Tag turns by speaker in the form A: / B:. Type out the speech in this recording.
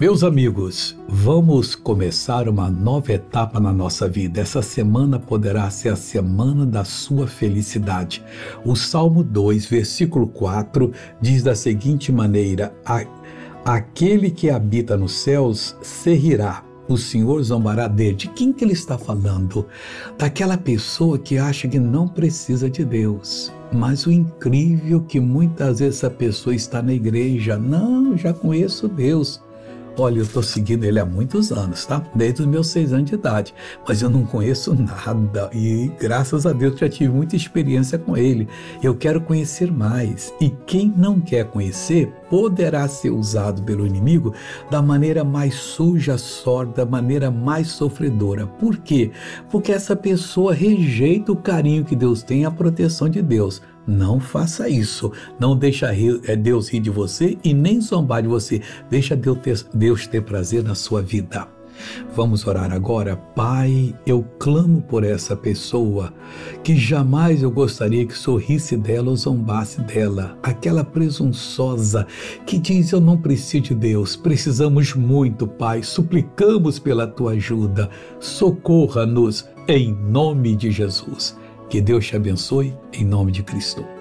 A: Meus amigos, vamos começar uma nova etapa na nossa vida. Essa semana poderá ser a semana da sua felicidade. O Salmo 2, versículo 4 diz da seguinte maneira: Aquele que habita nos céus se rirá. O Senhor zombará dele. De quem que ele está falando? Daquela pessoa que acha que não precisa de Deus. Mas o incrível é que muitas vezes essa pessoa está na igreja. Não, já conheço Deus Olha, eu estou seguindo ele há muitos anos, tá? Desde os meus seis anos de idade. Mas eu não conheço nada e graças a Deus já tive muita experiência com ele. Eu quero conhecer mais. E quem não quer conhecer poderá ser usado pelo inimigo da maneira mais suja, sorda, da maneira mais sofredora. Por quê? Porque essa pessoa rejeita o carinho que Deus tem, a proteção de Deus. Não faça isso. Não deixa é, Deus rir de você e nem zombar de você. Deixa Deus ter, Deus ter prazer na sua vida. Vamos orar agora. Pai, eu clamo por essa pessoa que jamais eu gostaria que sorrisse dela ou zombasse dela. Aquela presunçosa que diz: Eu não preciso de Deus, precisamos muito, Pai. Suplicamos pela tua ajuda. Socorra-nos em nome de Jesus. Que Deus te abençoe, em nome de Cristo.